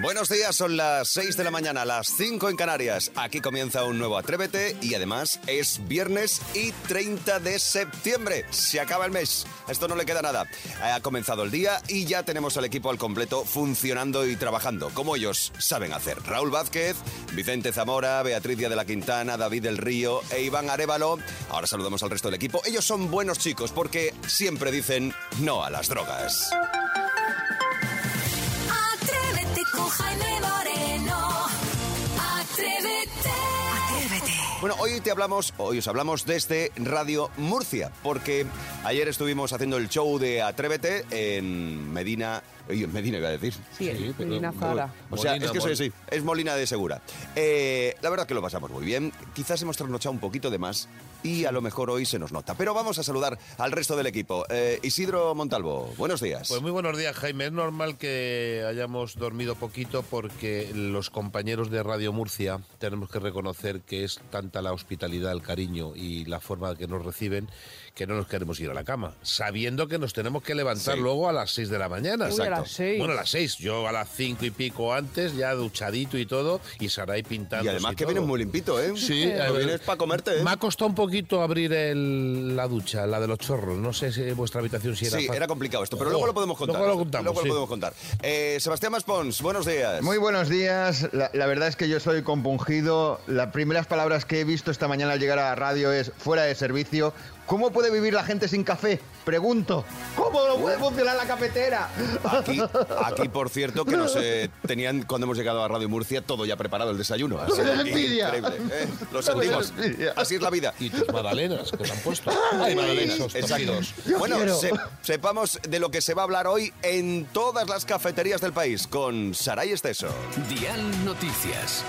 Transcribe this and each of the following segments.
Buenos días, son las 6 de la mañana, las 5 en Canarias. Aquí comienza un nuevo Atrévete y además es viernes y 30 de septiembre. Se acaba el mes. Esto no le queda nada. Ha comenzado el día y ya tenemos al equipo al completo funcionando y trabajando, como ellos saben hacer. Raúl Vázquez, Vicente Zamora, Beatriz Díaz de la Quintana, David del Río e Iván Arevalo. Ahora saludamos al resto del equipo. Ellos son buenos chicos porque siempre dicen no a las drogas. Bueno, hoy te hablamos, hoy os hablamos desde Radio Murcia, porque ayer estuvimos haciendo el show de Atrévete en Medina. Oye, Medina iba a decir. Sí, Sí, pero- Medina Zara. O sea, Molina, es que soy así, es Molina de Segura. Eh, la verdad que lo pasamos muy bien. Quizás hemos trasnochado un poquito de más y a lo mejor hoy se nos nota. Pero vamos a saludar al resto del equipo. Eh, Isidro Montalvo, buenos días. Pues muy buenos días, Jaime. Es normal que hayamos dormido poquito porque los compañeros de Radio Murcia tenemos que reconocer que es tanta la hospitalidad, el cariño y la forma que nos reciben que no nos queremos ir a la cama, sabiendo que nos tenemos que levantar Sí. luego a las 6 de la mañana. Uy, a las seis. Bueno, a las 6, yo a las 5 y pico antes, ya duchadito y todo, y Saray pintando. y además que vienes muy limpito, ¿eh? Sí, No vienes para comerte, ¿eh? Me ha costado un poquito abrir el- la ducha, la de los chorros. No sé si vuestra habitación si era Sí, fácil. era complicado esto, pero Oh, luego lo podemos contar. Luego lo contamos. Luego sí. lo podemos contar. Eh, Sebastián Maspons, buenos días. Muy buenos días. La, la verdad es que yo estoy compungido. Las primeras palabras que he visto esta mañana al llegar a la radio es fuera de servicio. ¿Cómo puede vivir la gente sin café? Pregunto. ¿Cómo no puede funcionar la cafetera? Aquí, aquí, por cierto, que nos eh, tenían cuando hemos llegado a Radio Murcia todo ya preparado el desayuno. Así que envidia. increíble, ¿eh? Lo No sentimos. Así es la vida. Y tus magdalenas que te han puesto. Ay, Magdalenas, Exacto. Bueno, se- sepamos de lo que se va a hablar hoy en todas las cafeterías del país con Saray Esteso. Dial Noticias.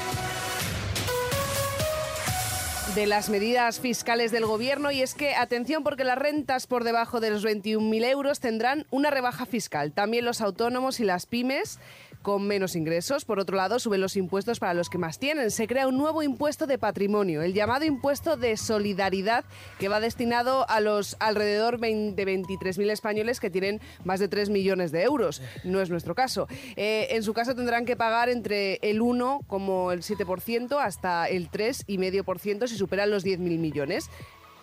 De las medidas fiscales del gobierno y es que, atención, porque las rentas por debajo de los 21.000 euros tendrán una rebaja fiscal. También los autónomos y las pymes con menos ingresos. Por otro lado, suben los impuestos para los que más tienen. Se crea un nuevo impuesto de patrimonio, el llamado impuesto de solidaridad, que va destinado a los alrededor de 23.000 españoles que tienen más de 3 millones de euros. No es nuestro caso. Eh, en su caso tendrán que pagar entre el 1 como el 7% hasta el 3,5% si superan los 10.000 millones.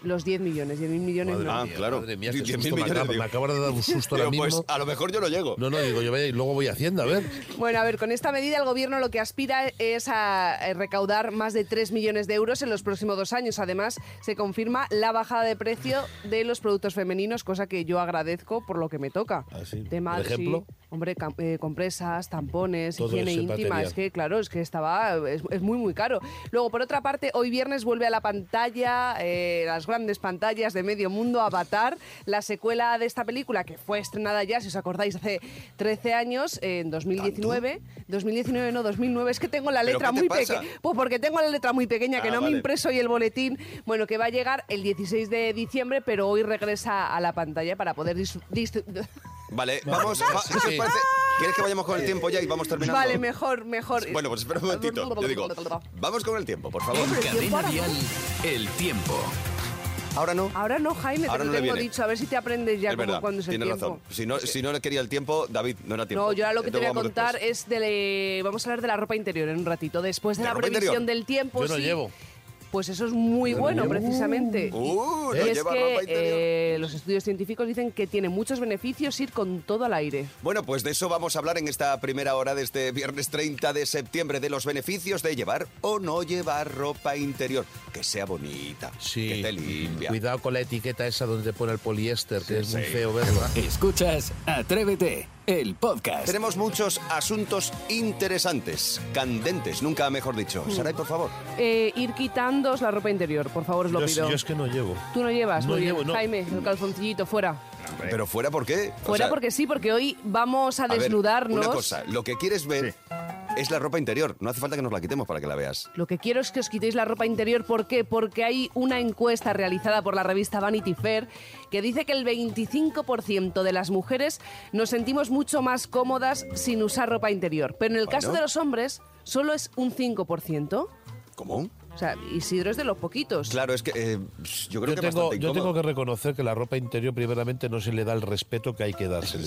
Los 10 millones, 10.000 millones Madre no. Ah, mía, claro. Madre mía, qué 10.000 susto me, millones, acaba- me de dar un susto ahora Digo, mismo. pues a lo mejor yo no llego. No, no, digo, yo vaya y luego voy a Hacienda, a ver. Bueno, a ver, con esta medida el gobierno lo que aspira es a eh, recaudar más de 3 millones de euros en los próximos dos años. Además, se confirma la bajada de precio de los productos femeninos, cosa que yo agradezco por lo que me toca. Ah, sí. Tema, ¿Por ejemplo? sí, hombre, eh, compresas, tampones, Todo higiene íntima. material. Es que, claro, es que estaba, es, es muy, muy caro. Luego, por otra parte, hoy viernes vuelve a la pantalla, eh, las grandes pantallas de medio mundo, Avatar, la secuela de esta película que fue estrenada ya, si os acordáis, hace 13 años, en 2019. 2019, no, 2009. Es que tengo la ¿Pero letra muy pequeña. Pues porque tengo la letra muy pequeña, que Ah, no me vale. he impreso y el boletín. Bueno, que va a llegar el 16 de diciembre, pero hoy regresa a la pantalla para poder Vale, vamos. va- Sí, ¿qué os sí. parece? ¿Quieres que vayamos con el tiempo ya y vamos terminando? Vale, mejor, mejor. Bueno, pues espera un momentito. Yo digo, vamos con el tiempo, por favor. Tiempo Cadena no. Dial. El tiempo. Ahora no. Ahora no, Jaime, Ahora te no lo le tengo viene. dicho. A ver si te aprendes ya es como verdad, cuando es el tienes tiempo. razón. Si no, si no le quería el tiempo, David, no era tiempo. No, yo ahora lo que te voy a vamos contar después. es de... le- Vamos a hablar de la ropa interior en un ratito. Después de, ¿De la ropa previsión interior? del tiempo, Yo no sí. llevo. Pues eso es muy bueno, precisamente. Uh, y no es lleva que ropa interior. eh, los estudios científicos dicen que tiene muchos beneficios ir con todo al aire. Bueno, pues de eso vamos a hablar en esta primera hora de este viernes 30 de septiembre, de los beneficios de llevar o no llevar ropa interior. Que sea bonita, Sí. que te limpia. Cuidado con la etiqueta esa donde pone el poliéster, que es muy sí. feo verlo. Escuchas Atrévete, el podcast. Tenemos muchos asuntos interesantes, candentes, nunca mejor dicho. Mm. Saray, por favor. Eh, ir quitándoos la ropa interior, por favor, os lo Yo, pido. yo es que no llevo. Tú no llevas, No muy bien. llevo, no. Jaime, el calzoncillito, fuera. Pero fuera, ¿por qué? O Fuera sea, porque sí, porque hoy vamos a, a ver, desnudarnos. una cosa, lo que quieres ver es la ropa interior. No hace falta que nos la quitemos para que la veas. Lo que quiero es que os quitéis la ropa interior. ¿Por qué? Porque hay una encuesta realizada por la revista Vanity Fair que dice que el 25% de las mujeres nos sentimos mucho más cómodas sin usar ropa interior. Pero en el caso Bueno. de los hombres, solo es un 5%. ¿Cómo? O sea, Isidro es de los poquitos. Claro, es que eh, yo creo Yo que tengo, bastante yo tengo que reconocer que la ropa interior primeramente no se le da el respeto que hay que darse.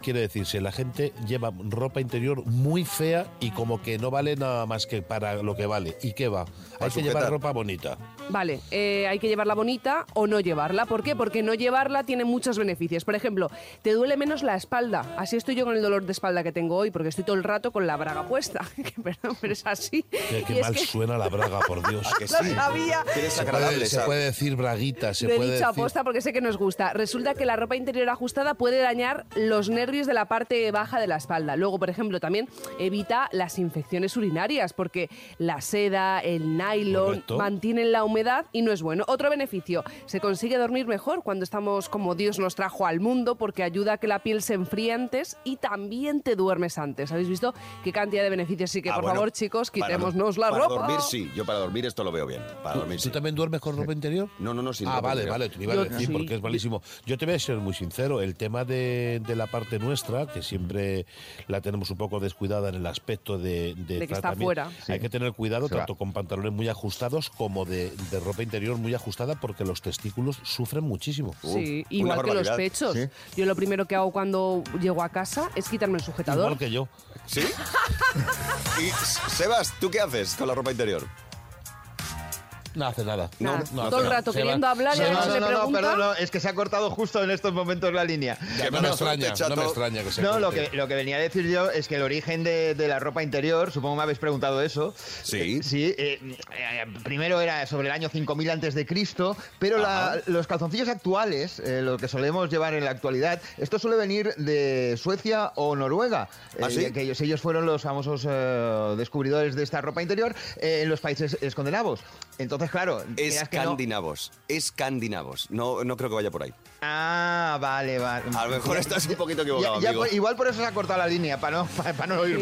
Quiere decirse, la gente lleva ropa interior muy fea y como que no vale nada más que para lo que vale. ¿Y qué va? Hay que sujetar. llevar ropa bonita. Vale, eh, hay que llevarla bonita o no llevarla. ¿Por qué? Porque no llevarla tiene muchos beneficios. Por ejemplo, te duele menos la espalda. Así estoy yo con el dolor de espalda que tengo hoy, porque estoy todo el rato con la braga puesta. Que Perdón, pero es así. Qué, mal que suena la braga, por Dios. ¿A que no sí? sabía. Que eres Se puede, se esa- puede decir braguita, se Lo he puede dicho decir... aposta porque sé que nos gusta. Resulta que la ropa interior ajustada puede dañar los nervios de la parte baja de la espalda. Luego, por ejemplo, también evita las infecciones urinarias porque la seda, el nylon Correcto. mantienen la humedad y no es bueno. Otro beneficio, se consigue dormir mejor cuando estamos como Dios nos trajo al mundo porque ayuda a que la piel se enfríe antes y también te duermes antes. ¿Habéis visto qué cantidad de beneficios? Así que, Ah, por bueno, favor, chicos, para- quitémonos la para ropa. dormir sí, yo para dormir esto lo veo bien. Para ¿Tú, dormir tú sí. también duermes con ropa interior? No, no, no, sin Ah, ropa vale, interior. vale, te iba a Yo decir sí. porque es malísimo. Yo te voy a ser muy sincero, el tema de, de la parte nuestra, que siempre la tenemos un poco descuidada en el aspecto de, De que está fuera. Hay Sí. que tener cuidado Se va. tanto con pantalones muy ajustados como de, de ropa interior muy ajustada porque los testículos sufren muchísimo. Sí, Uf, igual que los pechos. Sí. Yo lo primero que hago cuando llego a casa es quitarme el sujetador. Igual que yo. ¿Sí? y Sebas, ¿tú qué haces con la ropa interior? No hace nada. Nada, no hace todo el nada. rato va- queriendo hablar y No, no, no, pregunta. perdón, no, es que se ha cortado justo en estos momentos la línea. Ya, no, me extraña, no me extraña que se No, lo que, lo que venía a decir yo es que el origen de, de la ropa interior, supongo me habéis preguntado eso. Sí. Eh, sí, eh, eh, primero era sobre el año 5000 antes de Cristo, pero la- los calzoncillos actuales, eh, lo que solemos llevar en la actualidad, esto suele venir de Suecia o Noruega, ¿Ah, eh, sí? que ellos, ellos fueron los famosos eh, descubridores de esta ropa interior eh, en los países escandinavos. Entonces, claro, no- Escandinavos. Escandinavos. No, no creo que vaya por ahí. Ah, vale, vale. A lo mejor estás un poquito equivocado, Ya- ya amigo. por- igual por eso se ha cortado la línea, para no, para, para no sí.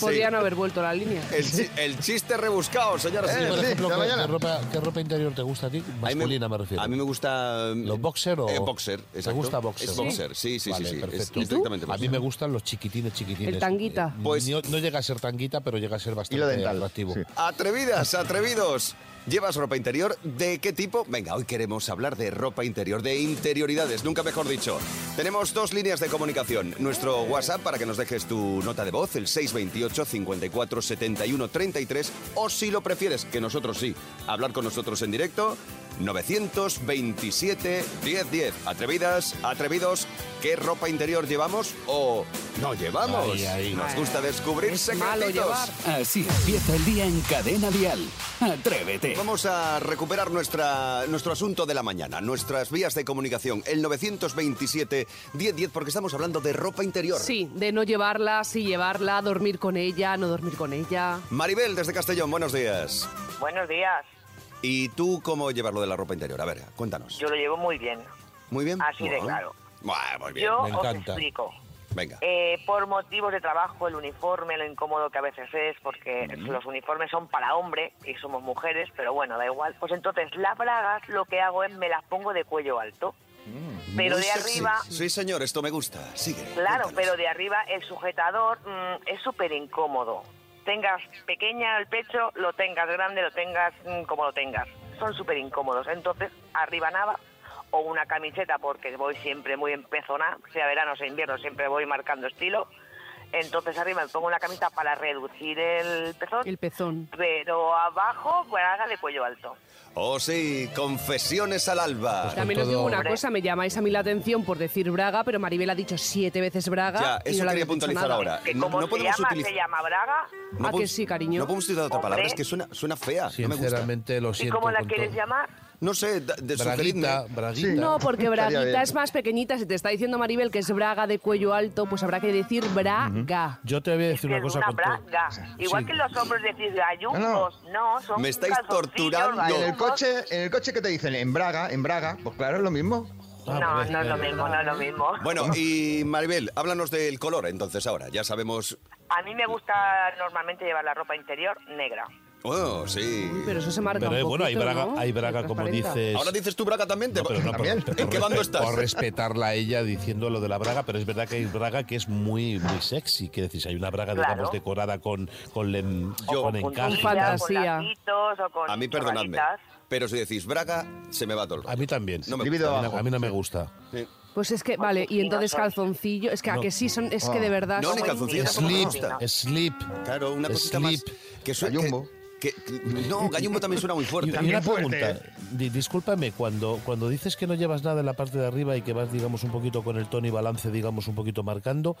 Podrían haber vuelto la línea. El, chi- el chiste rebuscado, señoras y Eh, Por señores. ejemplo, ¿qué, ropa, qué ropa interior te gusta a ti? A mí Masculina me, refiero. A mí me gusta... mm, ¿Los boxer o...? Eh, boxer, ¿Te exacto. gusta boxer? Es boxer, sí, sí, Vale, sí. sí. Es perfecto. A mí me gustan los chiquitines, chiquitines. El tanguita. Eh, Pues- no, no llega a ser tanguita, pero llega a ser bastante Hilo dental, atractivo. sí. Atrevidas, atrevidos. ¿Llevas ropa interior? ¿De qué tipo? Venga, hoy queremos hablar de ropa interior, de interioridades, nunca mejor dicho. Tenemos dos líneas de comunicación. Nuestro WhatsApp para que nos dejes tu nota de voz, el 628 54 71 33, o si lo prefieres, que nosotros sí, hablar con nosotros en directo, 927 1010. Atrevidas, atrevidos, ¿qué ropa interior llevamos o no llevamos? Nos gusta descubrir secretitos. Así empieza el día en Cadena Dial. Atrévete. Vamos a recuperar nuestra, nuestro asunto de la mañana, nuestras vías de comunicación, el 927 1010, porque estamos hablando de ropa interior. Sí, de no llevarla, sí llevarla, dormir con ella, no dormir con ella. Maribel, desde Castellón, buenos días. Buenos días. ¿Y tú cómo llevas lo de la ropa interior? A ver, cuéntanos. Yo lo llevo muy bien. Muy bien. Así de claro. Bueno, muy bien. Yo me os encanta. explico. Venga. Eh, por motivos de trabajo, el uniforme, lo incómodo que a veces es, porque los uniformes son para hombre y somos mujeres, pero bueno, da igual. Pues entonces las bragas lo que hago es me las pongo de cuello alto. pero Muy de sexy. arriba, Sí, señor, esto me gusta. Sigue. claro, cuéntanos. pero de arriba el sujetador mm, es súper incómodo. Tengas pequeña el pecho, lo tengas grande, lo tengas mm, como lo tengas. Son súper incómodos. Entonces, arriba nada o una camiseta porque voy siempre muy empezona, sea verano, sea invierno, siempre voy marcando estilo. Entonces arriba me pongo una camisa para reducir el pezón, El pezón. pero abajo braga de cuello alto. Oh, sí, confesiones al alba. También os digo una Hombre. cosa, me llamáis a mí la atención por decir Braga, pero Maribel ha dicho siete veces Braga. Ya, y eso no quería puntualizar nada. ahora. Que No- como no se podemos llama, utilizar- se llama braga. No ¿A que podemos- sí, cariño? No podemos utilizar otra Hombre. palabra, es que suena, suena fea. No me gusta. Sinceramente lo ¿Y siento. cómo la quieres todo. llamar? No sé, de Braguita, braguita. Sí. No, porque Braguita es más pequeñita. Si te está diciendo Maribel que es Braga de cuello alto, pues habrá que decir Braga. Yo te voy a decir que una es cosa una con todo- braga. Igual Sí. que los hombres decís gallumbos, no, son Me estáis torturando. Y en el coche, en el coche que te dicen en Braga, en Braga, pues claro, es lo mismo. Ah, No, vale. no es lo mismo, no es lo mismo. Bueno, y Maribel, háblanos del color entonces ahora. Ya sabemos. A mí me gusta normalmente llevar la ropa interior negra. Oh, sí. Uy, pero eso se marca Pero un eh, bueno, hay braga, ¿no? hay braga como dices. Ahora dices tú braga también. te- No, pero no, por- También. por ¿En qué bando estás? Por respetarla a ella diciendo lo de la braga, pero es verdad que hay braga que es muy muy sexy. Quiere decir, si hay una braga, Claro. digamos, decorada con, con, lem- Yo- con Con encaje. puntilla, fantasía. Con lacitos o con A mí, perdonadme. Pero si decís braga, se me va todo A mí también. No me gusta. a, mí, no- a mí no me gusta. Sí. Pues es que, vale, y entonces soy. calzoncillo, es que a que sí, son, es que de verdad... No, ni calzoncillo Sleep, gusta. sleep. Claro, una cosita más. Que suena. Que, no, gallumbo también suena muy fuerte. y una pregunta, di- discúlpame, cuando, cuando dices que no llevas nada en la parte de arriba y que vas, digamos, un poquito con el tono y balance, digamos, un poquito marcando,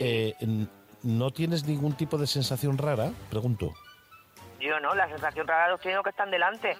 eh, ¿no tienes ningún tipo de sensación rara? Pregunto. Yo no, la sensación rara los tengo que están delante.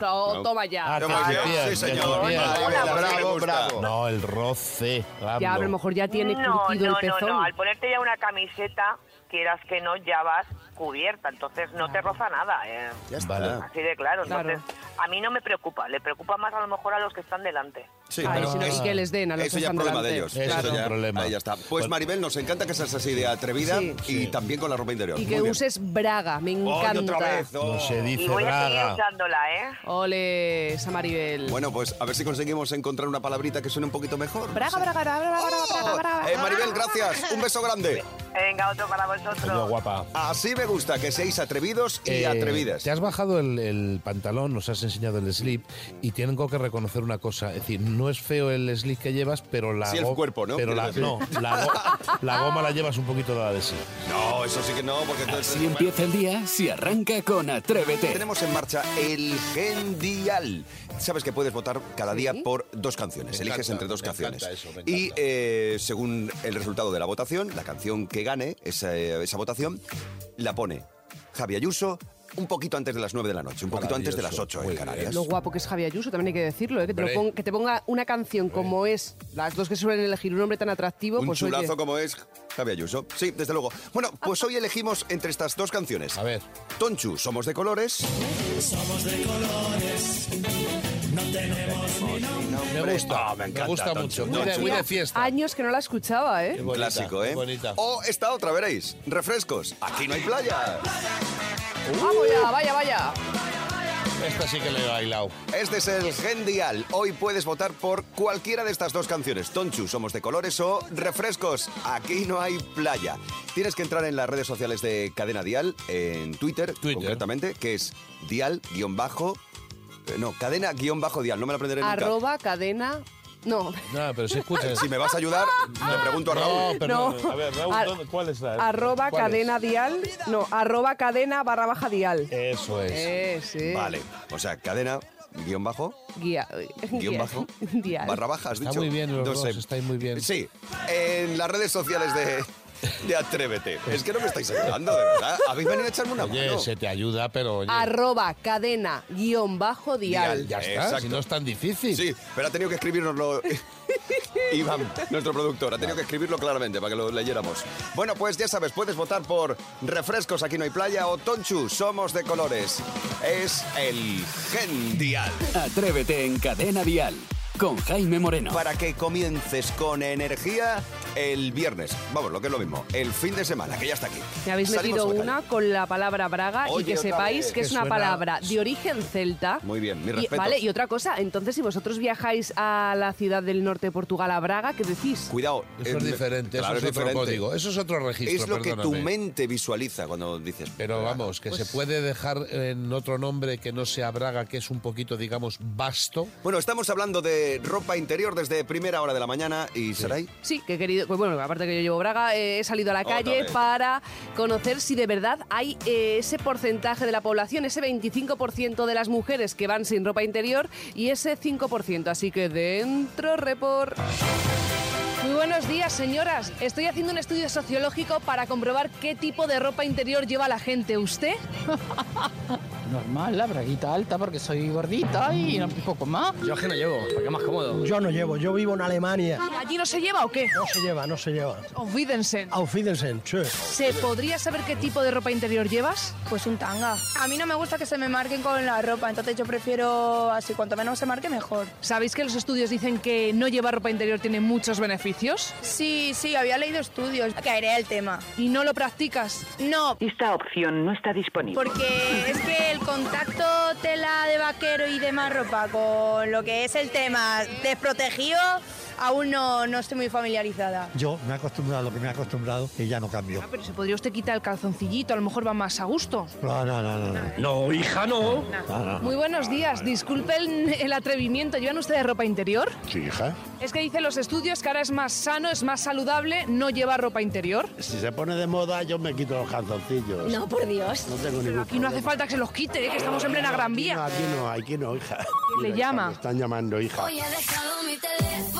No. Toma ya. Ah, bien. Sí, señor. Vale, vale, bravo, bravo. No, el roce. ya, a lo mejor ya tiene no, curtido no, el no, no. Al ponerte ya una camiseta, quieras que no, ya vas cubierta. Entonces no te roza nada. eh. Ya está. Vale. Así de claro. Claro. Entonces, a mí no me preocupa. Le preocupa más a lo mejor a los que están delante. Sí, Ay, pero sí que les den a los eso que ya es problema de delante. ellos. Eso es ya, problema. ahí ya está. Pues. Maribel, nos encanta que seas así de atrevida Sí. y Sí. también con la ropa interior. Y Muy que bien. uses braga, me ¡Ay, encanta. otra vez! oh. No se Y dice voy a seguir braga. usándola, ¿eh? Ole, esa Maribel. Bueno, pues a ver si conseguimos encontrar una palabrita que suene un poquito mejor. braga, braga, braga, braga, braga, braga, Oh, braga. eh, Maribel, gracias. Un beso grande. Venga, otro para vosotros. Adiós, guapa. Así me gusta, que seáis atrevidos y Eh, atrevidas. Te has bajado el, el pantalón, nos has enseñado el slip y tengo que reconocer una cosa. Es decir, no es feo el slip que llevas, pero la Sí, el cuerpo, ¿no? Pero la, Quiero no, la, go- la goma la llevas un poquito dada de sí. No, eso sí que no, porque entonces... Así empieza el día si arranca con Atrévete. Tenemos en marcha el Gendial. Sabes que puedes votar cada día por dos canciones. Me Eliges encanta, entre dos me canciones. encanta eso, me y eh, según el resultado de la votación, la canción que gane esa, esa votación la pone Javi Ayuso un poquito antes de las 9 de la noche, un poquito antes de las Maravilloso, 8 muy en Canarias. Lo guapo que es Javi Ayuso, también hay que decirlo, ¿eh? que, te lo Hombre. pon- que te ponga una canción como es, las dos que suelen elegir un hombre tan atractivo, Un pues oye, chulazo como es Javi Ayuso. Sí, desde luego. Bueno, pues hoy elegimos entre estas dos canciones. A ver. Tonchu, Somos de Colores. Me gusta, Ah, me me, encanta, gusta Tonchu. mucho. Muy de, Tonchu. muy de fiesta. años que no la escuchaba, ¿eh? Qué bonita, Clásico, ¿eh? qué bonita. O esta otra, veréis. Refrescos. Aquí no hay playa. Vamos ya, vaya, vaya. Esta sí que le he bailado. Este es el Gendial. Hoy puedes votar por cualquiera de estas dos canciones. Tonchu, Somos de Colores o Refrescos. Aquí no hay playa. Tienes que entrar en las redes sociales de Cadena Dial, en Twitter, Twitter. concretamente, que es dial-bajo... eh, No, cadena-dial. No me lo aprenderé nunca. Arroba, cadena... No, No, pero si escuchas. Si me vas a ayudar, le pregunto a Raúl. No, pero No. a ver, Raúl, Ar- ¿dónde- ¿cuál es la? arroba cuál es? cadena dial, no, arroba cadena barra baja dial. Eso es. Eh, sí. Vale, o sea, cadena, guion bajo, Guía, guion bajo, dial. barra baja, has Está dicho. muy bien los No dos, sé. estáis muy bien. Sí, en las redes sociales de, de Atrévete. Es que no me estáis ayudando, de verdad. Habéis venido a echarme una Oye, mano. se te ayuda, pero oye, Arroba cadena guion bajo dial. Dial. ya está, Exacto. si no es tan difícil. Sí, pero ha tenido que escribirnoslo Iván, nuestro productor. Ha tenido que escribirlo claramente para que lo leyéramos. Bueno, pues ya sabes, puedes votar por Refrescos Aquí no hay playa o Tonchu, Somos de Colores. Es el Gendial. Atrévete en Cadena Dial con Jaime Moreno. Para que comiences con energía el viernes. Vamos, lo que es lo mismo. El fin de semana, que ya está aquí. Me habéis Salimos metido una calle. con la palabra braga Oye, y que sepáis vez. que es una suena- palabra de origen celta. Muy bien, mi Y- respeto. vale, y otra cosa, entonces si vosotros viajáis a la ciudad del norte de Portugal, a Braga, ¿qué decís? Cuidado. Eso es diferente, claro, eso es, otro diferente. código. Eso es otro registro, Es lo que tu mente visualiza cuando dices. Pero vamos, que Pues- se puede dejar en otro nombre que no sea Braga, que es un poquito, digamos, vasto. Bueno, estamos hablando de ropa interior desde primera hora de la mañana y Saray. Sí, que he pues bueno, aparte que yo llevo Braga, eh, he salido a la calle para conocer si de verdad hay eh, ese porcentaje de la población, ese 25% de las mujeres que van sin ropa interior y ese 5%. Así que dentro, report. Muy buenos días, señoras. Estoy haciendo un estudio sociológico para comprobar qué tipo de ropa interior lleva la gente. ¿Usted? Normal, la braguita alta porque soy gordita y un poco más. Yo es que no llevo, porque es más cómodo. Yo no llevo, yo vivo en Alemania. ¿Allí no se lleva o qué? No se lleva, no se lleva. Auf Wiedersehen, tschüss. ¿Se podría saber qué tipo de ropa interior llevas? Pues un tanga. A mí no me gusta que se me marquen con la ropa, entonces yo prefiero así, cuanto menos se marque mejor. ¿Sabéis que los estudios dicen que no llevar ropa interior tiene muchos beneficios? Sí, sí, había leído estudios. Caeré el tema. ¿Y no lo practicas? No, Esta opción no está disponible. porque es que el contacto tela de vaquero y demás ropa con lo que es el tema desprotegido, aún no, no estoy muy familiarizada. Yo me he acostumbrado a lo que me he acostumbrado y ya no cambio. Ah, pero se podría usted quitar el calzoncillito, a lo mejor va más a gusto. No, no, no, no. no. No, hija, no. No, no. Muy buenos días, disculpen el atrevimiento. ¿Llevan ustedes ropa interior? Sí, hija. Es que dicen los estudios que ahora es más sano, es más saludable no llevar ropa interior. Si se pone de moda, yo me quito los calzoncillos. No, por Dios. No tengo ningún Aquí no hace falta que se los quite, ¿eh? que estamos en plena Gran No, Vía. aquí no, aquí no, hija. ¿Quién le llama? Me están llamando, hija. Hoy he dejado mi teléfono.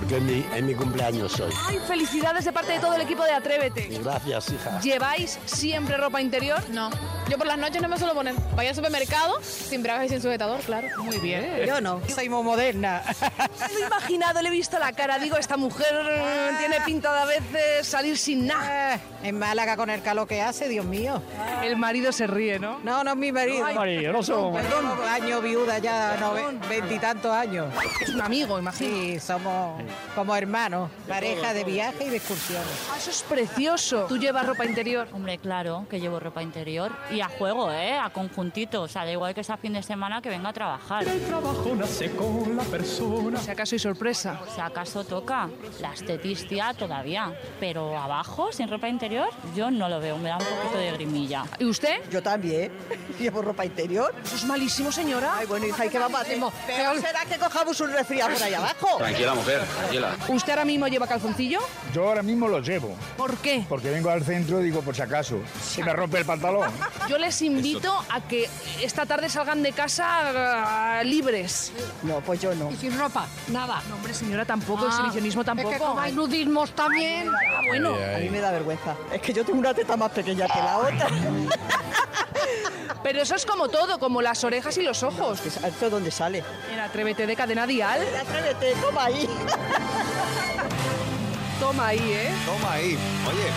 Porque es mi, es mi cumpleaños hoy. ¡Ay, felicidades de parte de todo el equipo de Atrévete! Gracias, hija. ¿Lleváis siempre ropa interior? No, yo por las noches no me suelo poner. Voy al supermercado sin bragas y sin sujetador, claro. Muy bien. Yo no, soy muy moderna. Me lo he imaginado, le he visto la cara. Digo, esta mujer eh, tiene pinta de a veces salir sin nada. Eh, en Málaga con el calor que hace, Dios mío. El marido se ríe, ¿no? No, no es mi marido. Maravilloso. Perdón, año viuda ya, no, ve- veintitantos años. Es un amigo, imagino. Sí, somos como hermanos, pareja de viaje y de excursiones. Ah, eso es precioso. ¿Tú llevas ropa interior? Hombre, claro, que llevo ropa interior. Y a juego, ¿eh? A conjuntito. O sea, da igual que sea fin de semana que venga a trabajar. trabajo nace con la persona. Si acaso hay sorpresa. Si acaso toca, la estetistia todavía. Pero abajo, sin ropa interior, yo no lo veo. Me da un poquito de grimilla. ¿Y usted? Yo también. Llevo ropa interior. Eso es malísimo, señora. Ay, bueno, hija, ¿y qué vamos a hacer? Peor será que cojamos un resfriado por ahí abajo. Tranquila, mujer, ¿Usted ahora mismo lleva calzoncillo? Yo ahora mismo los llevo, ¿Por qué? porque vengo al centro y digo por si acaso, si me rompe el pantalón. Yo les invito a que esta tarde salgan de casa ah, libres. No, pues yo no. ¿Y sin ropa? Nada. No, hombre, señora, tampoco. Ah, Exhibicionismo tampoco. Es que como hay nudismos también. Ah, bueno. Ay, A mí me da vergüenza. Es que yo tengo una teta más pequeña que la otra. Pero eso es como todo, como las orejas y los ojos. ¿Esto de dónde sale? En Atrévete de Cadena Dial. Atrévete, toma ahí. Toma ahí, ¿eh? Toma ahí. Oye,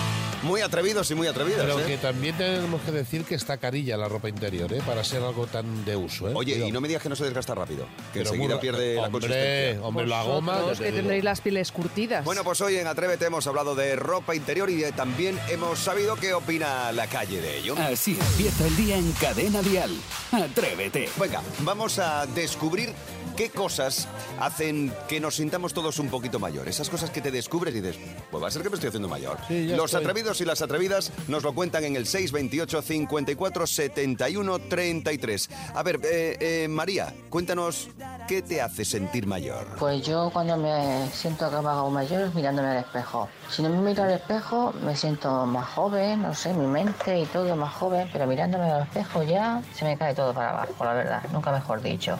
muy atrevidos y muy atrevidas. Pero ¿eh? que también tenemos que decir que está carilla la ropa interior, ¿eh? Para ser algo tan de uso, ¿eh? Oye, Cuidado. y no me digas que no se desgasta rápido, que Pero enseguida muy- pierde la hombre, consistencia. Hombre, la goma... Vosotros ya te que digo. tendréis las pieles curtidas. Bueno, pues hoy en Atrévete hemos hablado de ropa interior y de- también hemos sabido qué opina la calle de ello. Así empieza el día en Cadena Dial. Atrévete. Venga, vamos a descubrir qué cosas hacen que nos sintamos todos un poquito mayor. Esas cosas que te descubres y dices, pues va a ser que me estoy haciendo mayor. Sí, Los estoy. atrevidos y las atrevidas nos lo cuentan en el 628 54 71 33. A ver, eh, eh, María, cuéntanos qué te hace sentir mayor. Pues yo cuando me siento que me hago mayor es mirándome al espejo. Si no me miro al espejo me siento más joven, no sé, mi mente y todo más joven, pero mirándome al espejo ya se me cae todo para abajo, la verdad, nunca mejor dicho.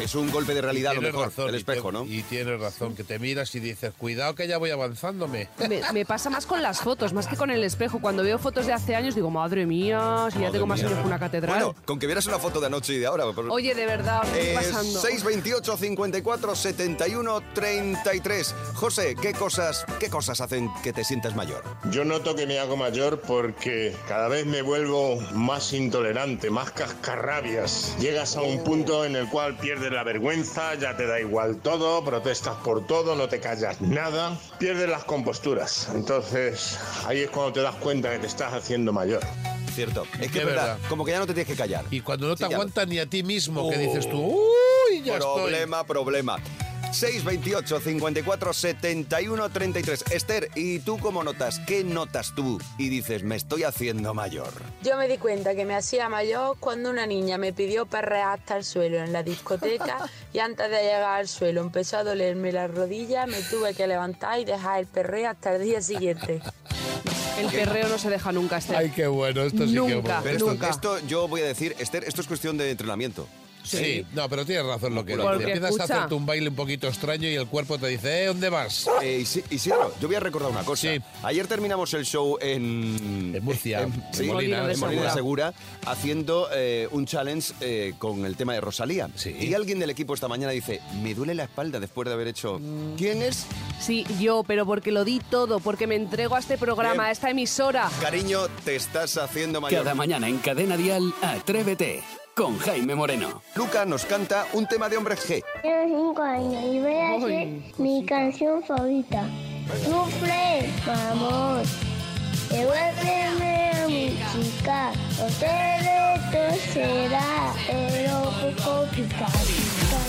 Es un golpe de realidad a lo mejor, razón, el y espejo, te- ¿no? Y tienes razón, que te miras y dices, cuidado que ya voy avanzándome. Me, me pasa más con las fotos, más que con el espejo. Cuando veo fotos de hace años digo, madre mía, si ya Madre tengo más mía. años que una catedral. Bueno, con que vieras una foto de anoche y de ahora. por- Oye, de verdad, ¿qué está Eh, pasando? 628 54 71 33. José, ¿qué cosas, ¿qué cosas hacen que te sientas mayor? Yo noto que me hago mayor porque cada vez me vuelvo más intolerante, más cascarrabias. Llegas a un punto en el cual pierdes la vergüenza, ya te da igual todo, protestas por todo, no te callas nada, pierdes las composturas. Entonces ahí es cuando te das cuenta que te estás haciendo mayor. Cierto. Es que es verdad, verdad. como que ya no te tienes que callar. Y cuando no te Sí, ya. aguantas ni a ti mismo, que Oh. dices tú, uy, ya estoy. Problema, problema. 628 54 71 33. Esther, ¿y tú cómo notas? ¿Qué notas tú? Y dices, me estoy haciendo mayor. Yo me di cuenta que me hacía mayor cuando una niña me pidió perrear hasta el suelo en la discoteca y antes de llegar al suelo empezó a dolerme la rodilla, me tuve que levantar y dejar el perreo hasta el día siguiente. El perreo no se deja nunca, Esther. Ay, qué bueno, esto sí que es Nunca. bueno. Pero esto, Nunca. esto yo voy a decir, Esther, esto es cuestión de entrenamiento. Sí, no, pero tienes razón lo que Porque dice. Empiezas escucha. a hacerte un baile un poquito extraño y el cuerpo te dice, ¿eh? ¿Dónde vas? Eh, Isi- Isidro, yo voy a recordar una cosa. Ayer terminamos el show en... En Murcia, En, en sí, Molina en Segura. Segura, haciendo eh, un challenge eh, con el tema de Rosalía. Y alguien del equipo esta mañana dice, me duele la espalda después de haber hecho... ¿Quién es? Sí, yo, pero porque lo di todo, porque me entrego a este programa, Bien. a esta emisora. Cariño, te estás haciendo mayor. Cada mañana en Cadena Dial, Atrévete con Jaime Moreno. Luca nos canta un tema de hombres G. Tengo cinco años y voy a hacer mi canción favorita. Sufre, amor. Devuélveme a mi chica. No te reto será, pero poco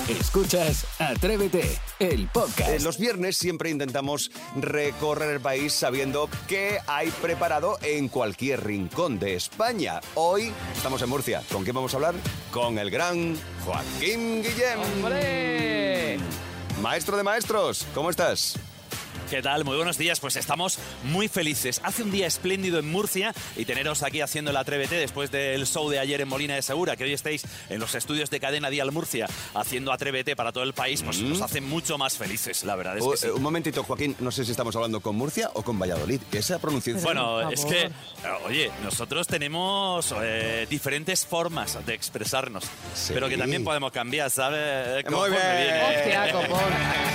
Escuchas Atrévete, el podcast. Eh, los viernes siempre intentamos recorrer el país sabiendo qué hay preparado en cualquier rincón de España. Hoy estamos en Murcia. ¿Con quién vamos a hablar? Con el gran Joaquín Guillem. Maestro de maestros, ¿cómo estás? ¿Qué tal? Muy buenos días. Pues estamos muy felices. Hace un día espléndido en Murcia y teneros aquí haciendo el Atrévete después del show de ayer en Molina de Segura, que hoy estéis en los estudios de Cadena Dial Murcia haciendo Atrévete para todo el país, pues nos hace mucho más felices, la verdad es Oh, que sí. eh, Un momentito, Joaquín, no sé si estamos hablando con Murcia o con Valladolid. que Esa pronunciación. Bueno, es que, oye, nosotros tenemos eh, diferentes formas de expresarnos, pero que también podemos cambiar, ¿sabes? Conforme viene. Hostia, copón.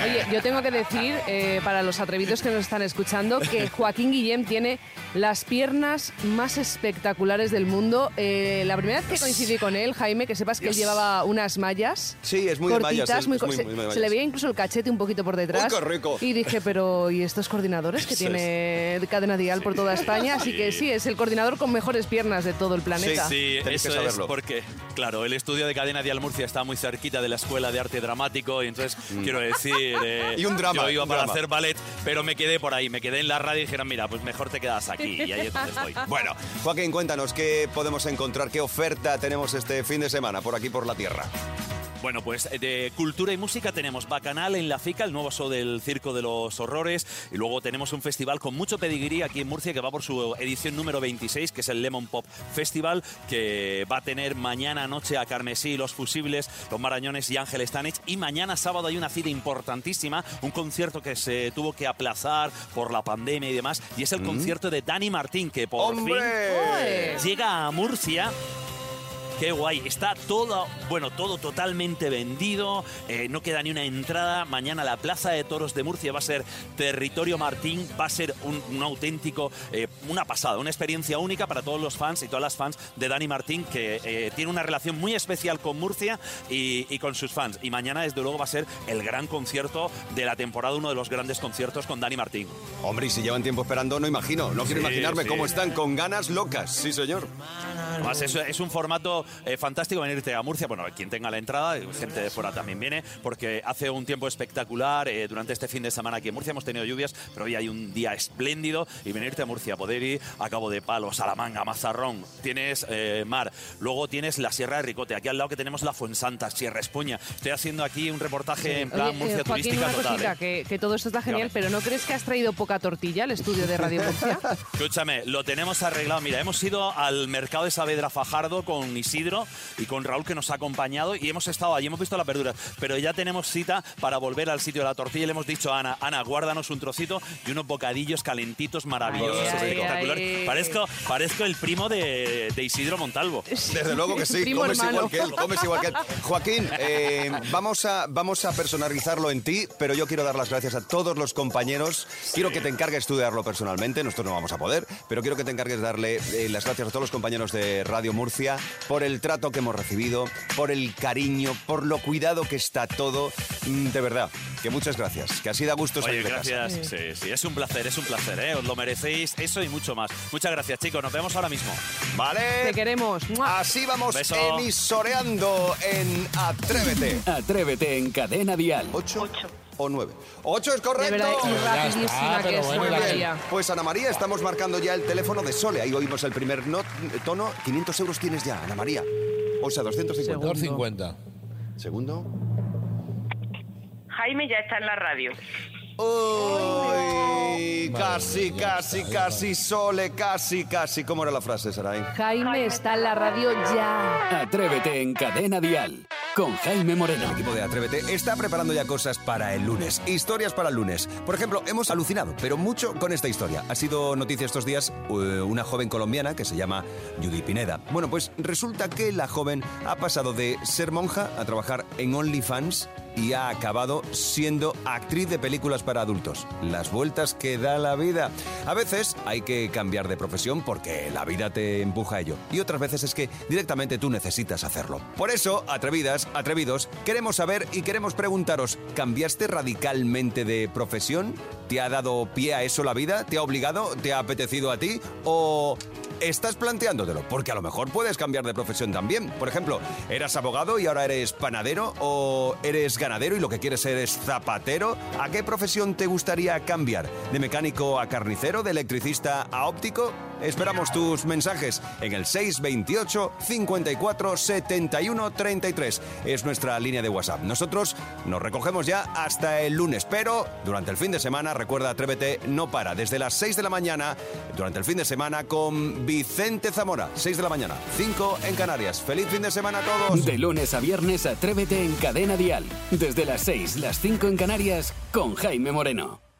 Oye, yo tengo que decir, eh, para los atrevidos que nos están escuchando, que Joaquín Guillem tiene las piernas más espectaculares del mundo. Eh, la primera vez que coincidí con él, Jaime, que sepas que él llevaba unas mallas. Sí, es muy de cortitas, mallas, es- muy es muy- se, muy de se mallas. le veía incluso el cachete un poquito por detrás. Uy, qué rico. Y dije, pero ¿y estos coordinadores que tiene Cadena Dial por toda España? Así que sí, es el coordinador con mejores piernas de todo el planeta. Sí, Tenéis que eso es saberlo. porque, claro, el estudio de Cadena Dial Murcia está muy cerquita de la Escuela de Arte Dramático y entonces, quiero decir... eh, Mm. Y un drama, Yo iba para drama. hacer ballet, pero me quedé por ahí, me quedé en la radio y dijeron, mira, pues mejor te quedas aquí. Y ahí es donde estoy. Bueno, Joaquín, cuéntanos qué podemos encontrar, qué oferta tenemos este fin de semana por aquí por la tierra. Bueno, pues de cultura y música tenemos Bacanal en La Fica, el nuevo show del Circo de los Horrores, y luego tenemos un festival con mucho pedigrí aquí en Murcia que va por su edición número 26, que es el Lemon Pop Festival, que va a tener mañana noche a Carmesí, Los Fusibles, Los Marañones y Ángel Stanich, y mañana sábado hay una cita importantísima, un concierto que se tuvo que aplazar por la pandemia y demás, y es el concierto de Dani Martín, que por ¡Hombre! fin llega a Murcia Qué guay, está todo, bueno, todo totalmente vendido, eh, no queda ni una entrada. Mañana la Plaza de Toros de Murcia va a ser territorio Martín, va a ser un, un auténtico, eh, una pasada, una experiencia única para todos los fans y todas las fans de Dani Martín, que eh, tiene una relación muy especial con Murcia y, y con sus fans. Y mañana, desde luego, va a ser el gran concierto de la temporada, uno de los grandes conciertos con Dani Martín. Hombre, y si llevan tiempo esperando, no imagino. No quiero Sí, imaginarme sí. cómo están con ganas locas. Sí, señor. Además, es, es un formato eh, fantástico venirte a Murcia. Bueno, quien tenga la entrada, gente de fuera también viene, porque hace un tiempo espectacular. eh, durante este fin de semana aquí en Murcia hemos tenido lluvias, pero hoy hay un día espléndido. Y venirte a Murcia, poder ir a Cabo de Palo, Salamanca, Mazarrón, tienes eh, mar, luego tienes la Sierra de Ricote, aquí al lado que tenemos la Fuensanta, Sierra Espuña. Estoy haciendo aquí un reportaje en plan Oye, eh, Murcia Joaquín, turística una total. cosita, eh. que, que todo esto está genial, pero ¿no crees que has traído poca tortilla al estudio de Radio Murcia? Escúchame, lo tenemos arreglado. Mira, hemos ido al mercado de Saavedra Fajardo con Isidro y con Raúl que nos ha acompañado y hemos estado allí, hemos visto las verduras, pero ya tenemos cita para volver al sitio de la tortilla y le hemos dicho a Ana, Ana, guárdanos un trocito y unos bocadillos calentitos maravillosos, Ay, ay, espectaculares. ay. Parezco, parezco el primo de, de Isidro Montalvo. Desde luego que sí, comes igual que él, comes igual que él. Joaquín, eh, vamos, a, vamos a personalizarlo en ti, pero yo quiero dar las gracias a todos los compañeros. Quiero que te encargues tú de darlo personalmente, nosotros no vamos a poder, pero quiero que te encargues de darle eh, las gracias a todos los compañeros de Radio Murcia por el trato que hemos recibido, por el cariño, por lo cuidado que está todo. Mm, De verdad, que muchas gracias, que así da gusto Oye, salir de casa. gracias. Sí, sí, es un placer, es un placer, ¿eh? Os lo merecéis, eso y mucho más. Muchas gracias, chicos. Nos vemos ahora mismo. Vale. Te queremos. Así vamos Beso. emisoreando en Atrévete. Atrévete en Cadena Dial. ¿Ocho? O nueve. ¡Ocho es correcto! De verdad, y rapidísima que es Ana. María. Pues Ana María, estamos marcando ya el teléfono de Sole. Ahí oímos el primer no- tono. 500 euros tienes ya, Ana María. O sea, 250. 250. Segundo. Jaime ya está en la radio. Uy, casi, casi, casi, Sole, casi, casi. ¿Cómo era la frase, Saray? Jaime está en la radio ya. Atrévete en Cadena Dial. Con Jaime Moreno. El equipo de Atrévete está preparando ya cosas para el lunes, historias para el lunes. Por ejemplo, hemos alucinado, pero mucho con esta historia. Ha sido noticia estos días eh, una joven colombiana que se llama Judy Pineda. Bueno, pues resulta que la joven ha pasado de ser monja a trabajar en OnlyFans y ha acabado siendo actriz de películas para adultos. Las vueltas que da la vida. A veces hay que cambiar de profesión porque la vida te empuja a ello. Y otras veces es que directamente tú necesitas hacerlo. Por eso, atrevidas, atrevidos, queremos saber y queremos preguntaros, ¿cambiaste radicalmente de profesión? ¿Te ha dado pie a eso la vida? ¿Te ha obligado? ¿Te ha apetecido a ti? ¿O estás planteándotelo? Porque a lo mejor puedes cambiar de profesión también. Por ejemplo, ¿eras abogado y ahora eres panadero? ¿O eres ganadero y lo que quieres ser es zapatero? ¿A qué profesión te gustaría cambiar? ¿De mecánico a carnicero? ¿De electricista a óptico? Esperamos tus mensajes en el 628 54 71 33. Es nuestra línea de WhatsApp. Nosotros nos recogemos ya hasta el lunes, pero durante el fin de semana, recuerda, Atrévete no para. Desde las 6 de la mañana, durante el fin de semana, con Vicente Zamora. 6 de la mañana, 5 en Canarias. Feliz fin de semana a todos. De lunes a viernes, Atrévete en Cadena Dial. Desde las 6, las 5 en Canarias, con Jaime Moreno.